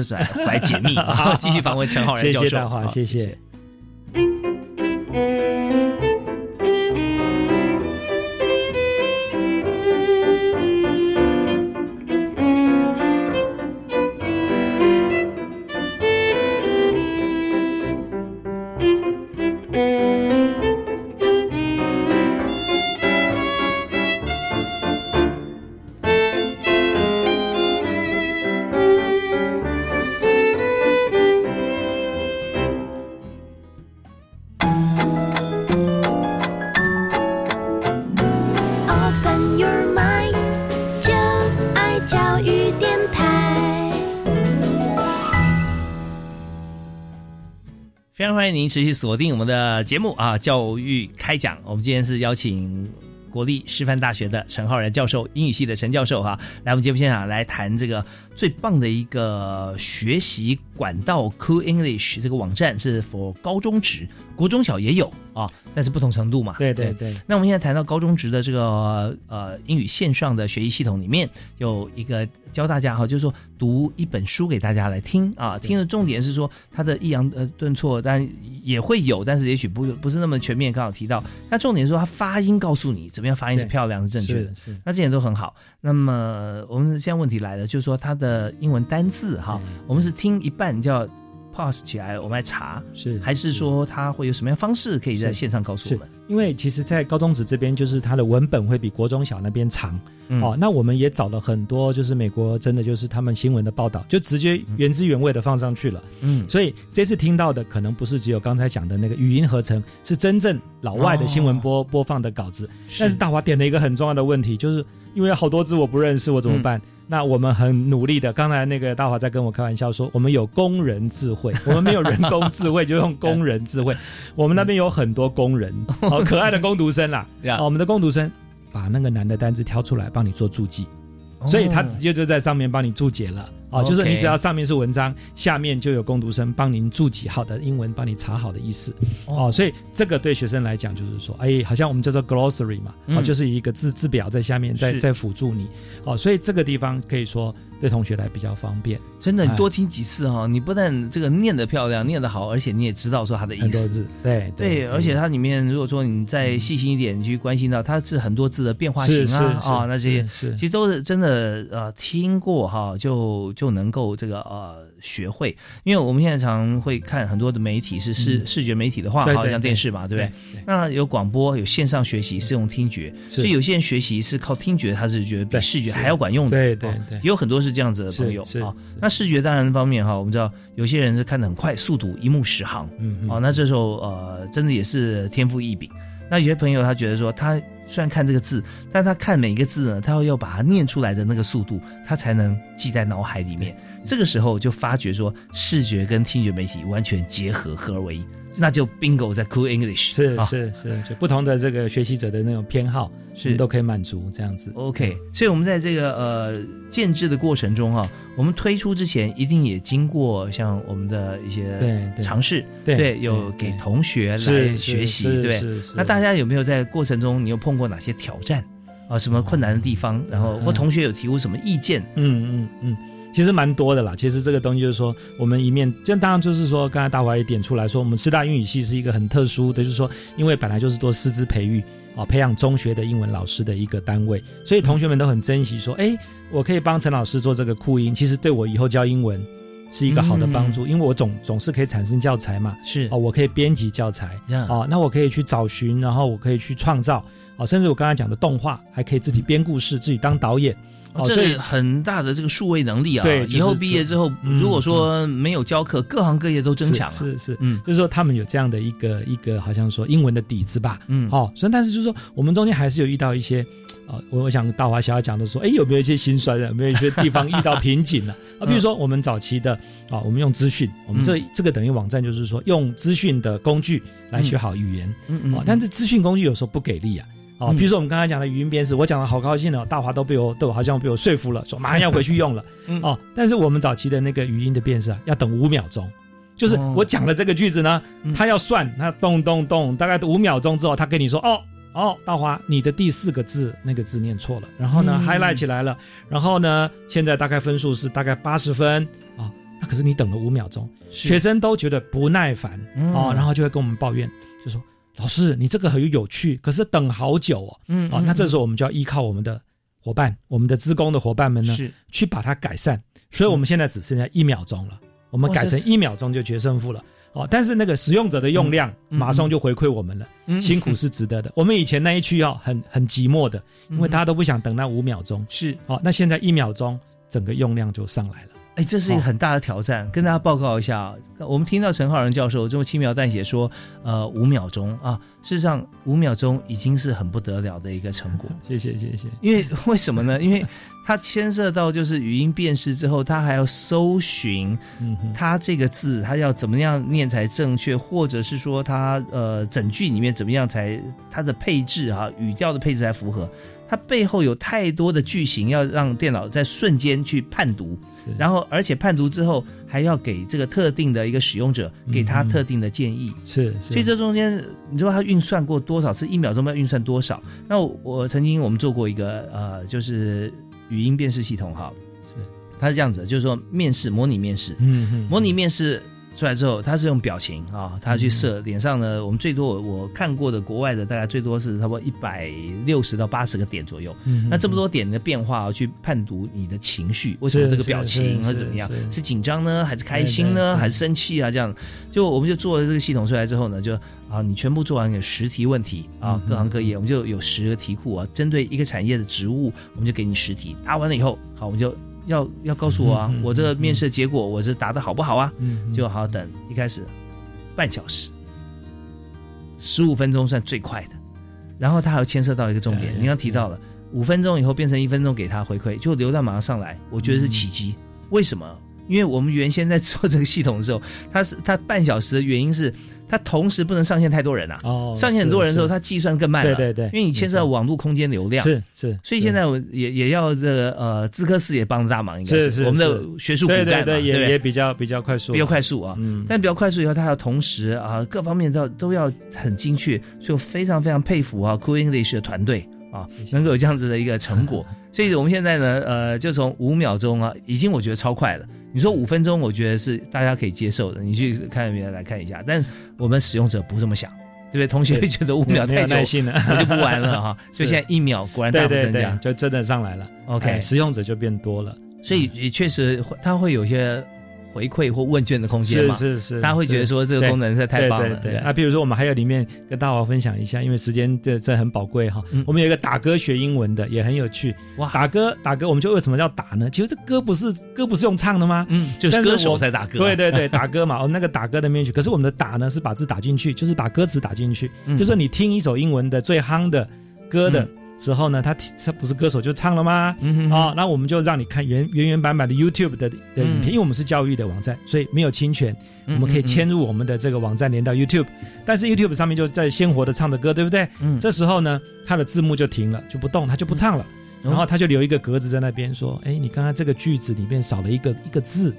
来解密，(laughs) 继续访问陈浩然教授。谢谢大华，谢谢。您持续锁定我们的节目啊！教育开讲，我们今天是邀请国立师范大学的陈浩然教授，英语系的陈教授哈，来我们节目现场来谈这个最棒的一个学习管道 Cool English 这个网站是 for 高中职，国中小也有啊，但是不同程度嘛。对对对。那我们现在谈到高中职的这个呃英语线上的学习系统里面有一个。教大家哈，就是说读一本书给大家来听啊，听的重点是说它的抑扬呃顿挫，但也会有，但是也许不不是那么全面。刚好提到，那重点是说它发音告诉你怎么样发音是漂亮、是正确的，是那这点都很好。那么我们现在问题来了，就是说它的英文单字哈，我们是听一半叫。Pass 起来，我们来查是还是说他会有什么样方式可以在线上告诉我们？因为其实，在高中职这边，就是它的文本会比国中小那边长哦。那我们也找了很多，就是美国真的就是他们新闻的报道，就直接原汁原味的放上去了。嗯，所以这次听到的可能不是只有刚才讲的那个语音合成，是真正老外的新闻播播放的稿子。但是大华点了一个很重要的问题，就是因为好多字我不认识，我怎么办？那我们很努力的，刚才那个大华在跟我开玩笑说，我们有工人智慧，(laughs) 我们没有人工智慧，就用工人智慧。(laughs) 我们那边有很多工人，好 (laughs) 可爱的工读生啦。我们的工读生把那个难的单子挑出来，帮你做注记，所以他直接就在上面帮你注解了。哦，就是你只要上面是文章，下面就有攻读生帮您注记好的英文，帮你查好的意思。哦，所以这个对学生来讲，就是说，哎，好像我们叫做 glossary 嘛，哦，就是一个字字表在下面，在在辅助你。哦，所以这个地方可以说。对同学来比较方便，真的，你多听几次哈，你不但这个念得漂亮，念得好，而且你也知道说它的意思。对对，而且它里面如果说你再细心一点，你去关心到它是很多字的变化型啊啊，那这些是。其实都是真的呃听过哈，就就能够这个呃学会。因为我们现在常会看很多的媒体是视视觉媒体的话，好像电视嘛，对不对？那有广播，有线上学习是用听觉，所以有些人学习是靠听觉，他是觉得比视觉还要管用的。对对对，有很多是。这样子的朋友啊，那视觉当然方面哈，我们知道有些人是看的很快，速度一目十行，嗯，哦，那这时候呃，真的也是天赋异禀。那有些朋友他觉得说，他虽然看这个字，但他看每一个字呢，他要要把它念出来的那个速度，他才能记在脑海里面。这个时候就发觉说，视觉跟听觉媒体完全结合，合而为一。那就 bingo 在 Cool English 是是是，就不同的这个学习者的那种偏好是都可以满足这样子。OK，所以我们在这个呃建制的过程中哈，我们推出之前一定也经过像我们的一些尝试，对，有给同学来学习，对。那大家有没有在过程中你有碰过哪些挑战啊？什么困难的地方？然后或同学有提出什么意见？嗯嗯嗯。其实蛮多的啦。其实这个东西就是说，我们一面，这当然就是说，刚才大华也点出来说，我们师大英语系是一个很特殊的，就是说，因为本来就是做师资培育啊，培养中学的英文老师的一个单位，所以同学们都很珍惜说，哎，我可以帮陈老师做这个酷音，其实对我以后教英文是一个好的帮助，因为我总总是可以产生教材嘛，是啊，我可以编辑教材啊，那我可以去找寻，然后我可以去创造啊，甚至我刚才讲的动画，还可以自己编故事，自己当导演。哦，所以很大的这个数位能力啊，对，以后毕业之后，如果说没有教课，各行各业都争抢，是是，嗯，就是说他们有这样的一个一个，好像说英文的底子吧，嗯，好，所以但是就是说，我们中间还是有遇到一些，啊，我我想大华想要讲的说，哎，有没有一些心酸的，有没有一些地方遇到瓶颈了？(laughs) 啊，比如说我们早期的啊，我们用资讯，我们这这个等于网站，就是说用资讯的工具来学好语言，嗯嗯，但是资讯工具有时候不给力啊。哦，比如说我们刚才讲的语音辨识，我讲的好高兴哦，大华都被我都好像被我说服了，说马上要回去用了。哦，但是我们早期的那个语音的辨识啊，要等五秒钟，就是我讲了这个句子呢，他要算，他咚咚咚，大概五秒钟之后，他跟你说，哦哦，大华，你的第四个字那个字念错了，然后呢，highlight 起来了，然后呢，现在大概分数是大概八十分。啊，那可是你等了五秒钟，学生都觉得不耐烦啊，然后就会跟我们抱怨，就说。老师，你这个很有趣，可是等好久哦。嗯，哦，那这时候我们就要依靠我们的伙伴，我们的职工的伙伴们呢，是去把它改善。所以我们现在只剩下一秒钟了，我们改成一秒钟就决胜负了。哦，但是那个使用者的用量马上就回馈我们了，辛苦是值得的。我们以前那一区哦，很很寂寞的，因为大家都不想等那五秒钟。是，哦，那现在一秒钟，整个用量就上来了。哎，这是一个很大的挑战，跟大家报告一下。我们听到陈浩仁教授这么轻描淡写说，呃，五秒钟啊，事实上五秒钟已经是很不得了的一个成果。(laughs) 谢谢谢谢。因为为什么呢？(laughs) 因为它牵涉到就是语音辨识之后，它还要搜寻，它这个字它要怎么样念才正确，或者是说它呃整句里面怎么样才它的配置哈语调的配置才符合。它背后有太多的句型要让电脑在瞬间去判读，然后而且判读之后还要给这个特定的一个使用者给他特定的建议，是，所以这中间你知道它运算过多少次，一秒钟要运算多少？那我曾经我们做过一个呃，就是语音辨识系统哈，是，它是这样子，就是说面试模拟面试，嗯，模拟面试。出来之后，他是用表情啊，他去设脸上呢。我们最多我看过的国外的，大概最多是差不多一百六十到八十个点左右。那这么多点的变化，去判读你的情绪，为什么这个表情或者怎么样，是紧张呢，还是开心呢，还是生气啊？这样，就我们就做了这个系统出来之后呢，就啊，你全部做完有十题问题啊，各行各业，我们就有十个题库啊，针对一个产业的职务，我们就给你十题，答完了以后，好，我们就。要要告诉我啊，我这个面试结果我是答的好不好啊？就好等一开始半小时，十五分钟算最快的，然后他还要牵涉到一个重点，你刚提到了五分钟以后变成一分钟给他回馈，就流量马上上来，我觉得是奇迹。为什么？因为我们原先在做这个系统的时候，它是它半小时的原因是。它同时不能上线太多人啊！哦，上线很多人的时候，它计算更慢了。对对对，因为你牵涉到网络空间流量。是是，所以现在我也也要这个呃，资科室也帮大忙，应该是我们的学术骨干嘛，对也也比较比较快速，比较快速啊。嗯，但比较快速以后，它要同时啊，各方面都都要很精确，所以我非常非常佩服啊，Cool English 的团队啊，能够有这样子的一个成果。(laughs) 所以我们现在呢，呃，就从五秒钟啊，已经我觉得超快了。你说五分钟，我觉得是大家可以接受的。你去看别人来看一下，但我们使用者不这么想，对不对？同学会觉得五秒太耐心了，我就不玩了哈。(laughs) 所以现在一秒果然大幅增加，就真的上来了。OK，使用者就变多了，所以也确实它会有些。回馈或问卷的空间嘛，是是是，大家会觉得说这个功能是太棒了。对啊，比如说我们还有里面跟大华分享一下，因为时间这这很宝贵哈。我们有一个打歌学英文的也很有趣。哇，打歌打歌，我们就为什么要打呢？其实这歌不是歌不是用唱的吗？嗯，就是歌手在打歌。对对对，打歌嘛，哦，那个打歌的面具。可是我们的打呢是把字打进去，就是把歌词打进去。就是你听一首英文的最夯的歌的。之后呢，他他不是歌手就唱了吗？啊，那我们就让你看原原原版版的 YouTube 的的影片，因为我们是教育的网站，所以没有侵权，我们可以迁入我们的这个网站连到 YouTube。但是 YouTube 上面就在鲜活的唱的歌，对不对？嗯，这时候呢，它的字幕就停了，就不动，它就不唱了，然后他就留一个格子在那边说：“哎，你刚刚这个句子里面少了一个一个字，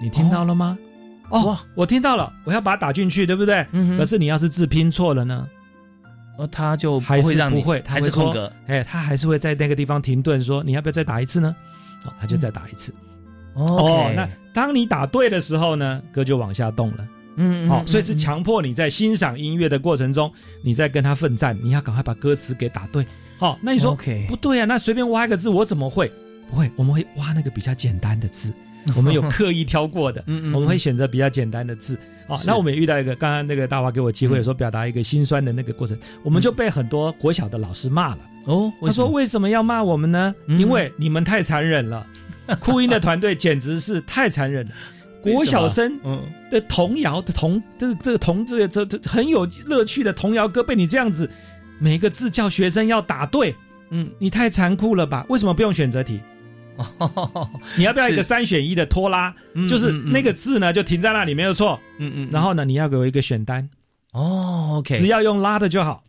你听到了吗？”哦，我听到了，我要把它打进去，对不对？嗯。可是你要是字拼错了呢？哦，他就还是不会，还是空格，哎，他还是会在那个地方停顿，说你要不要再打一次呢？哦，他就再打一次。哦，那当你打对的时候呢，歌就往下动了。嗯，好，所以是强迫你在欣赏音乐的过程中，你在跟他奋战，你要赶快把歌词给打对。好，那你说不对啊？那随便挖一个字，我怎么会？不会，我们会挖那个比较简单的字，(laughs) 我们有刻意挑过的，我们会选择比较简单的字。好，那我们也遇到一个，刚刚那个大华给我机会说表达一个心酸的那个过程，我们就被很多国小的老师骂了。哦，他说为什么要骂我们呢？因为你们太残忍了，(laughs) 酷音的团队简直是太残忍了。(laughs) 国小生的童谣的童这个这个童这个这这很有乐趣的童谣歌被你这样子每个字叫学生要打对，嗯，你太残酷了吧？为什么不用选择题？(laughs) 你要不要一个三选一的拖拉？就是那个字呢，就停在那里没有错。嗯嗯。然后呢，你要给我一个选单。哦，OK。只要用拉的就好。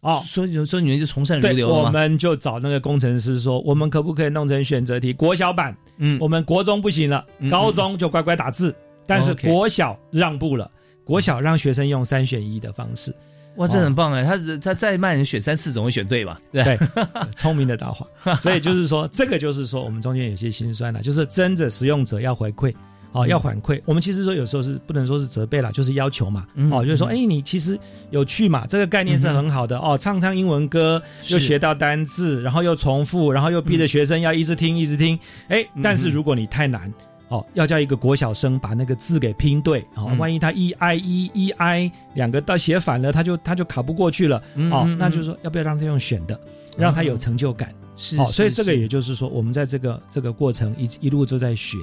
哦，所以有时候你们就从善如流我们就找那个工程师说，我们可不可以弄成选择题？国小版。嗯。我们国中不行了，高中就乖乖打字。但是国小让步了，国小让学生用三选一的方式。哇，这很棒哎！他他再慢人选三次总会选对吧？对，(laughs) 聪明的大话。(laughs) 所以就是说，这个就是说，我们中间有些心酸了，就是真的使用者要回馈，哦，要反馈。我们其实说有时候是不能说是责备了，就是要求嘛。哦，就是说，哎，你其实有趣嘛，这个概念是很好的哦。唱唱英文歌，又学到单字，然后又重复，然后又逼着学生要一直听，一直听。哎，但是如果你太难。哦，要叫一个国小生把那个字给拼对，哦，万一他一 i 一一 i 两个到写反了，他就他就考不过去了，哦，那就是说要不要让他用选的，让他有成就感，是，哦，所以这个也就是说，我们在这个这个过程一一路都在学，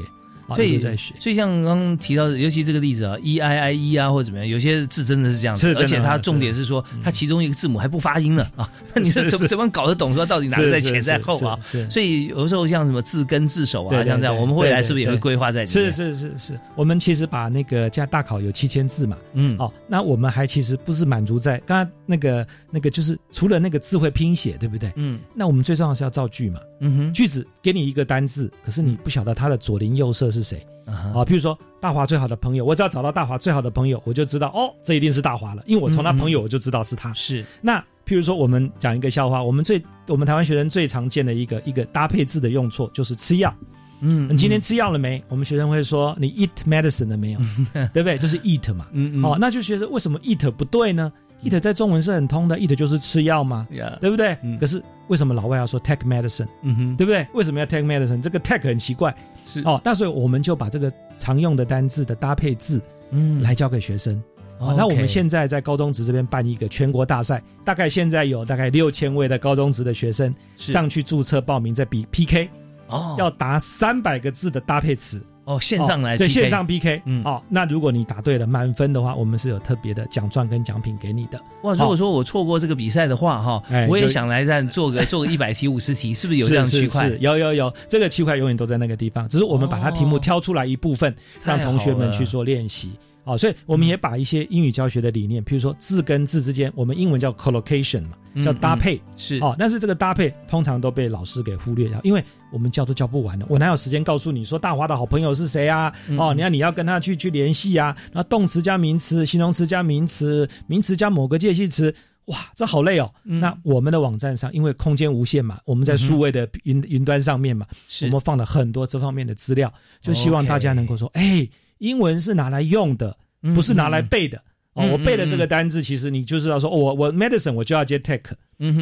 对，在学。所以像刚刚提到的，尤其这个例子啊，e i i e 啊，或者怎么样，有些字真的是这样子，而且它重点是说，它其中一个字母还不发音呢啊，那 (laughs) 你是怎么怎么搞得懂？说到底哪个在前在后啊？所以有时候像什么字根字首啊，像这样，我们未来是不是也会规划在里面？是是是是，我们其实把那个现在大考有七千字嘛，嗯，哦，那我们还其实不是满足在刚刚那个那个，就是除了那个字会拼写，对不对？嗯，那我们最重要是要造句嘛，嗯哼，句子给你一个单字，可是你不晓得它的左邻右舍是谁。啊，譬如说大华最好的朋友，我只要找到大华最好的朋友，我就知道哦，这一定是大华了，因为我从他朋友我就知道是他。是那譬如说我们讲一个笑话，我们最我们台湾学生最常见的一个一个搭配字的用错就是吃药。嗯，你今天吃药了没？我们学生会说你 eat medicine 了没有？(laughs) 对不对？就是 eat 嘛。嗯嗯。哦，那就学生为什么 eat 不对呢？eat 在中文是很通的，eat 就是吃药嘛，对不对？可是为什么老外要说 take medicine？嗯哼，对不对？为什么要 take medicine？这个 take 很奇怪。是哦，那所以我们就把这个常用的单字的搭配字，嗯，来教给学生。哦，那我们现在在高中职这边办一个全国大赛，大概现在有大概六千位的高中职的学生上去注册报名，在比 PK。哦，要答三百个字的搭配词。哦，线上来对线上 PK，嗯，哦，那如果你答对了满分的话，我们是有特别的奖状跟奖品给你的。哇，如果说我错过这个比赛的话，哈，我也想来这样做个做个 (laughs) 一百题五十题，是不是有这样区块？有有有，这个区块永远都在那个地方，只是我们把它题目挑出来一部分，让同学们去做练习。哦，所以我们也把一些英语教学的理念，譬如说字跟字之间，我们英文叫 collocation 嘛，叫搭配，是哦。但是这个搭配通常都被老师给忽略掉，因为我们教都教不完的，我哪有时间告诉你说大华的好朋友是谁啊？哦，你看你要跟他去去联系啊，那动词加名词，形容词加名词，名词加某个介系词，哇，这好累哦。那我们的网站上，因为空间无限嘛，我们在数位的云云端上面嘛，我们放了很多这方面的资料，就希望大家能够说，哎。英文是拿来用的，不是拿来背的哦。我背的这个单字，其实你就知道说，我我 medicine 我就要接 take，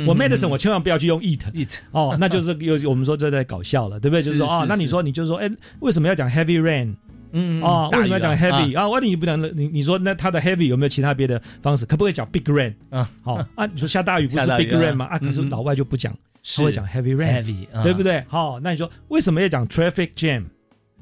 我 medicine 我千万不要去用 eat eat 哦，那就是有我们说这在搞笑了，对不对？就是说啊，那你说你就说，哎，为什么要讲 heavy rain？嗯啊，为什么要讲 heavy 啊？万一不能，你你说那它的 heavy 有没有其他别的方式？可不可以讲 big rain？啊，好啊，你说下大雨不是 big rain 吗？啊，可是老外就不讲，他会讲 heavy rain，对不对？好，那你说为什么要讲 traffic jam？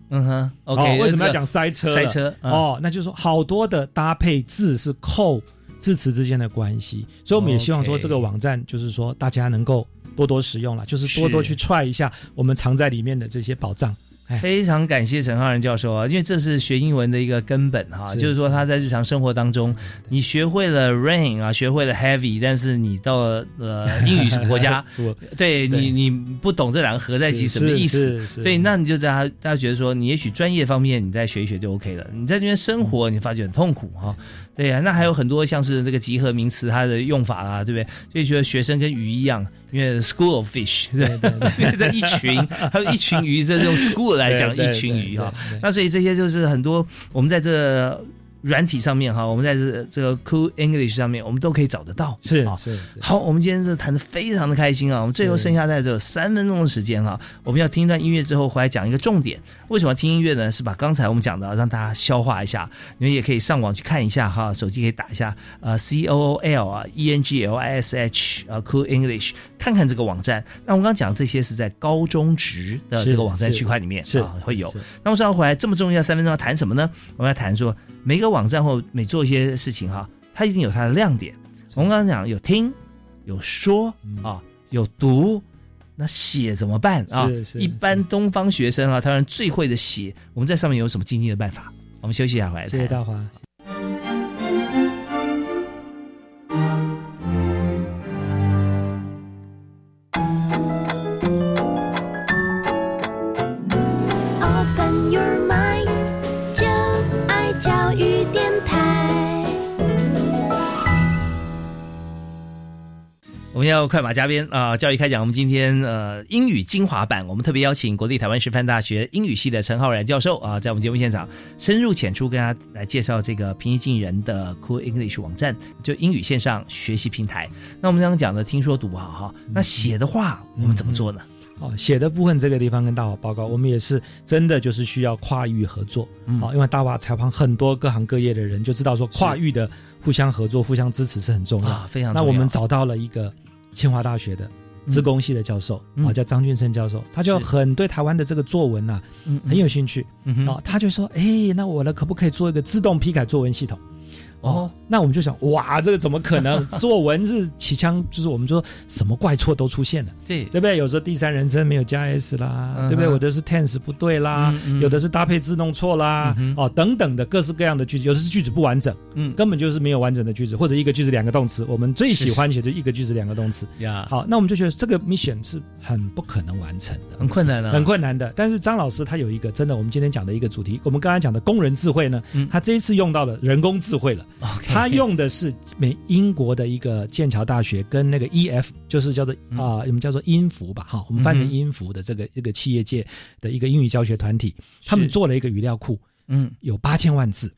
嗯哼，OK，为什么要讲塞车？塞车哦，那就是说好多的搭配字是扣字词之间的关系，所以我们也希望说这个网站就是说大家能够多多使用了，就是多多去踹一下我们藏在里面的这些宝藏。非常感谢陈浩然教授啊，因为这是学英文的一个根本哈，就是说他在日常生活当中，你学会了 rain 啊，学会了 heavy，但是你到了呃英语国家，(laughs) (laughs) 对你你不懂这两个合在一起什么意思，对那你就大家大家觉得说，你也许专业方面你再学一学就 OK 了，你在这边生活你发觉很痛苦哈。对呀，那还有很多像是这个集合名词，它的用法啊，对不对？所以觉得学生跟鱼一样，因为 school of fish，对对对，这 (laughs) 一群，还有一群鱼，这用 school 来讲一群鱼哈。那所以这些就是很多我们在这。软体上面哈，我们在这这个 Cool English 上面，我们都可以找得到。是是是。好，我们今天是谈的非常的开心啊！我们最后剩下在这三分钟的时间哈，我们要听一段音乐之后回来讲一个重点。为什么听音乐呢？是把刚才我们讲的让大家消化一下。你们也可以上网去看一下哈，手机可以打一下呃 C O O L 啊 E N G L I S H 啊 Cool English，看看这个网站。那我们刚刚讲这些是在高中职的这个网站区块里面是会有。那我们稍后回来这么重要三分钟要谈什么呢？我们要谈说每个。网站或每做一些事情哈，它一定有它的亮点。我们刚刚讲有听、有说啊，有读，那写怎么办啊？一般东方学生啊，他们最会的写，我们在上面有什么经济的办法？我们休息一下回来。谢谢大华。们要快马加鞭啊！教育开讲，我们今天呃英语精华版，我们特别邀请国立台湾师范大学英语系的陈浩然教授啊，在我们节目现场深入浅出跟大家来介绍这个平易近人的 Cool English 网站，就英语线上学习平台。那我们刚刚讲的听说读好哈，那写的话我们怎么做呢？哦，写的部分这个地方跟大华报告，我们也是真的就是需要跨域合作啊，因为大华采访很多各行各业的人，就知道说跨域的互相合作、互相支持是很重要。非常。那我们找到了一个。清华大学的自工系的教授啊，叫张俊生教授，他就很对台湾的这个作文呐，很有兴趣。啊，他就说，哎，那我呢可不可以做一个自动批改作文系统？哦，那我们就想，哇，这个怎么可能？(laughs) 作文是起枪，就是我们说什么怪错都出现了，对对不对？有时候第三人称没有加 s 啦，对不对？有的是 tense 不对啦，有的是搭配字弄错啦，哦，等等的各式各样的句子，有的是句子不完整，嗯，根本就是没有完整的句子，或者一个句子两个动词。我们最喜欢写就一个句子两个动词呀。好，那我们就觉得这个 mission 是很不可能完成的，很困难的，很困难的。但是张老师他有一个真的，我们今天讲的一个主题，我们刚才讲的工人智慧呢，他这一次用到了人工智慧了，他用。的是美英国的一个剑桥大学跟那个 E.F. 就是叫做啊，我们叫做音符吧，哈，我们翻成音符的这个一个企业界的一个英语教学团体，他们做了一个语料库，嗯，有八千万字，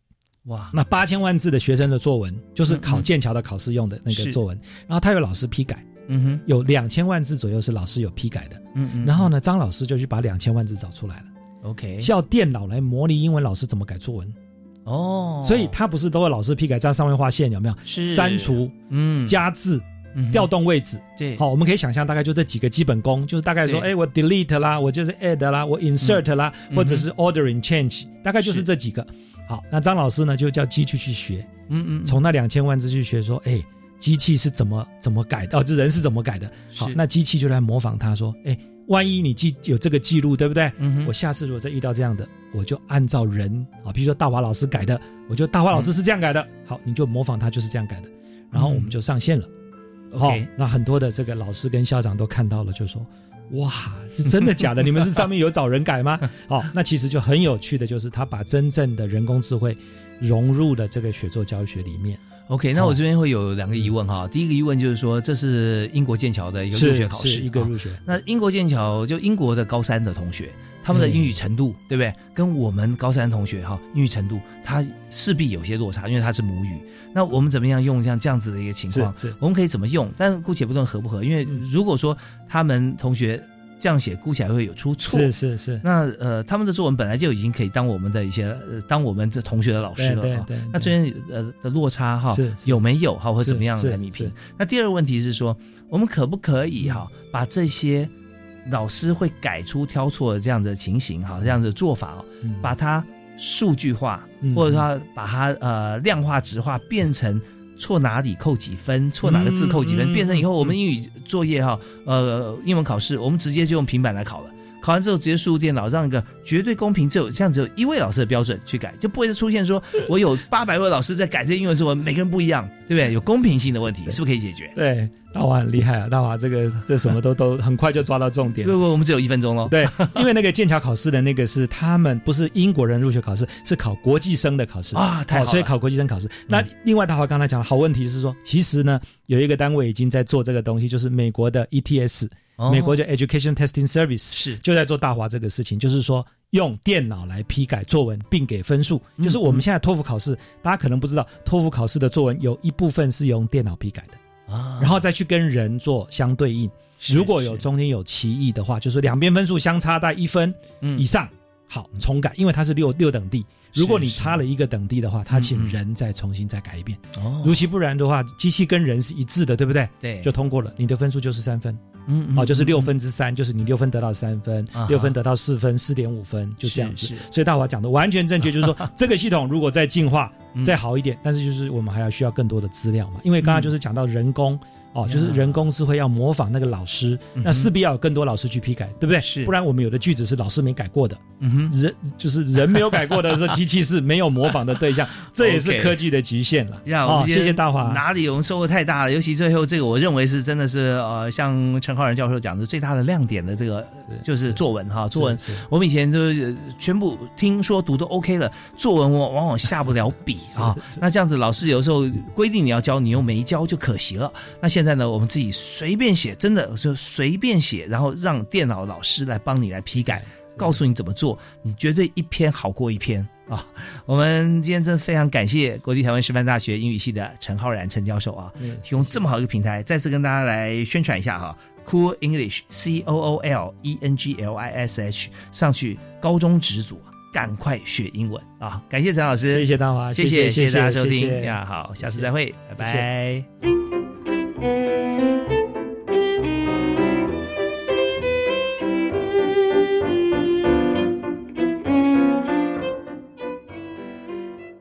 哇，那八千万字的学生的作文就是考剑桥的考试用的那个作文，然后他有老师批改，嗯哼，有两千万字左右是老师有批改的，嗯嗯，然后呢，张老师就去把两千万字找出来了，OK，叫电脑来模拟英文老师怎么改作文。哦，所以他不是都会老师批改，在上面画线有没有？是删除，嗯，加字，调动位置。对，好，我们可以想象大概就这几个基本功，就是大概说，哎，我 delete 啦，我就是 add 啦，我 insert 啦，或者是 ordering change，大概就是这几个。好，那张老师呢就叫机器去学，嗯嗯，从那两千万字去学，说，哎，机器是怎么怎么改的？哦，这人是怎么改的？好，那机器就来模仿他，说，哎。万一你记有这个记录，对不对？我下次如果再遇到这样的，我就按照人啊，比如说大华老师改的，我就大华老师是这样改的，好，你就模仿他就是这样改的，然后我们就上线了。好，那很多的这个老师跟校长都看到了，就说：哇，是真的假的？你们是上面有找人改吗？(laughs) 好，那其实就很有趣的，就是他把真正的人工智慧融入了这个写作教学里面。OK，那我这边会有两个疑问哈。第一个疑问就是说，这是英国剑桥的一个入学考试，一个入学。那英国剑桥就英国的高三的同学，他们的英语程度，对不对？跟我们高三同学哈，英语程度他势必有些落差，因为他是母语。那我们怎么样用像这样子的一个情况？我们可以怎么用？但姑且不论合不合，因为如果说他们同学。这样写估起来会有出错，是是是。那呃，他们的作文本来就已经可以当我们的一些呃，当我们的同学的老师了哈。对对。那中间呃的落差哈，有没有哈，或怎么样来弥平？那第二个问题是说，我们可不可以哈，把这些老师会改出挑错的这样的情形哈，这样的做法哦，把它数据化，或者说把它呃量化、值化，变成。错哪里扣几分，错哪个字扣几分，变成以后我们英语作业哈，呃，英文考试我们直接就用平板来考了。考完之后直接输入电脑，让一个绝对公平，只有这样只有一位老师的标准去改，就不会出现说我有 (laughs) 八百位老师在改这英文作文，每个人不一样，对不对？有公平性的问题，是不是可以解决？对，大华很厉害啊，大华这个这什么都都很快就抓到重点。不不，我们只有一分钟喽。对，(laughs) 因为那个剑桥考试的那个是他们不是英国人入学考试，是考国际生的考试啊，太好，所以考国际生考试。那另外大华刚才讲好问题是说，其实呢有一个单位已经在做这个东西，就是美国的 ETS。美国叫 Education Testing Service，是就在做大华这个事情，就是说用电脑来批改作文并给分数。就是我们现在托福考试，大家可能不知道，托福考试的作文有一部分是用电脑批改的啊，然后再去跟人做相对应。如果有中间有歧义的话，就是两边分数相差在一分以上，好重改，因为它是六六等地。如果你差了一个等地的话，他请人再重新再改一遍。哦，如其不然的话，机器跟人是一致的，对不对？对，就通过了，你的分数就是三分。嗯，哦，就是六分之三，就是你六分得到三分，六分得到四分，四点五分，就这样子。所以大华讲的完全正确，就是说这个系统如果再进化、再好一点，但是就是我们还要需要更多的资料嘛，因为刚刚就是讲到人工。哦，就是人工智慧要模仿那个老师，那势必要有更多老师去批改，对不对？是，不然我们有的句子是老师没改过的，嗯哼，人就是人没有改过的，是机器是没有模仿的对象，(laughs) (laughs) 这也是科技的局限了。哦，谢谢大华。哪里我们收获太大了？尤其最后这个，我认为是真的是呃，像陈浩然教授讲的最大的亮点的这个就是作文哈，作文。我们以前都全部听说读都 OK 了，作文往往往下不了笔啊。(laughs) 那这样子，老师有时候规定你要教，你又没教，就可惜了。那现在呢，我们自己随便写，真的就随便写，然后让电脑老师来帮你来批改，告诉你怎么做，你绝对一篇好过一篇啊！我们今天真的非常感谢国立台湾师范大学英语系的陈浩然陈教授啊，提供这么好一个平台，再次跟大家来宣传一下哈，Cool English C O O L E N G L I S H 上去高中直组，赶快学英文啊！感谢陈老师，谢谢大华，谢谢谢谢大家收听呀，好，下次再会，拜拜。Música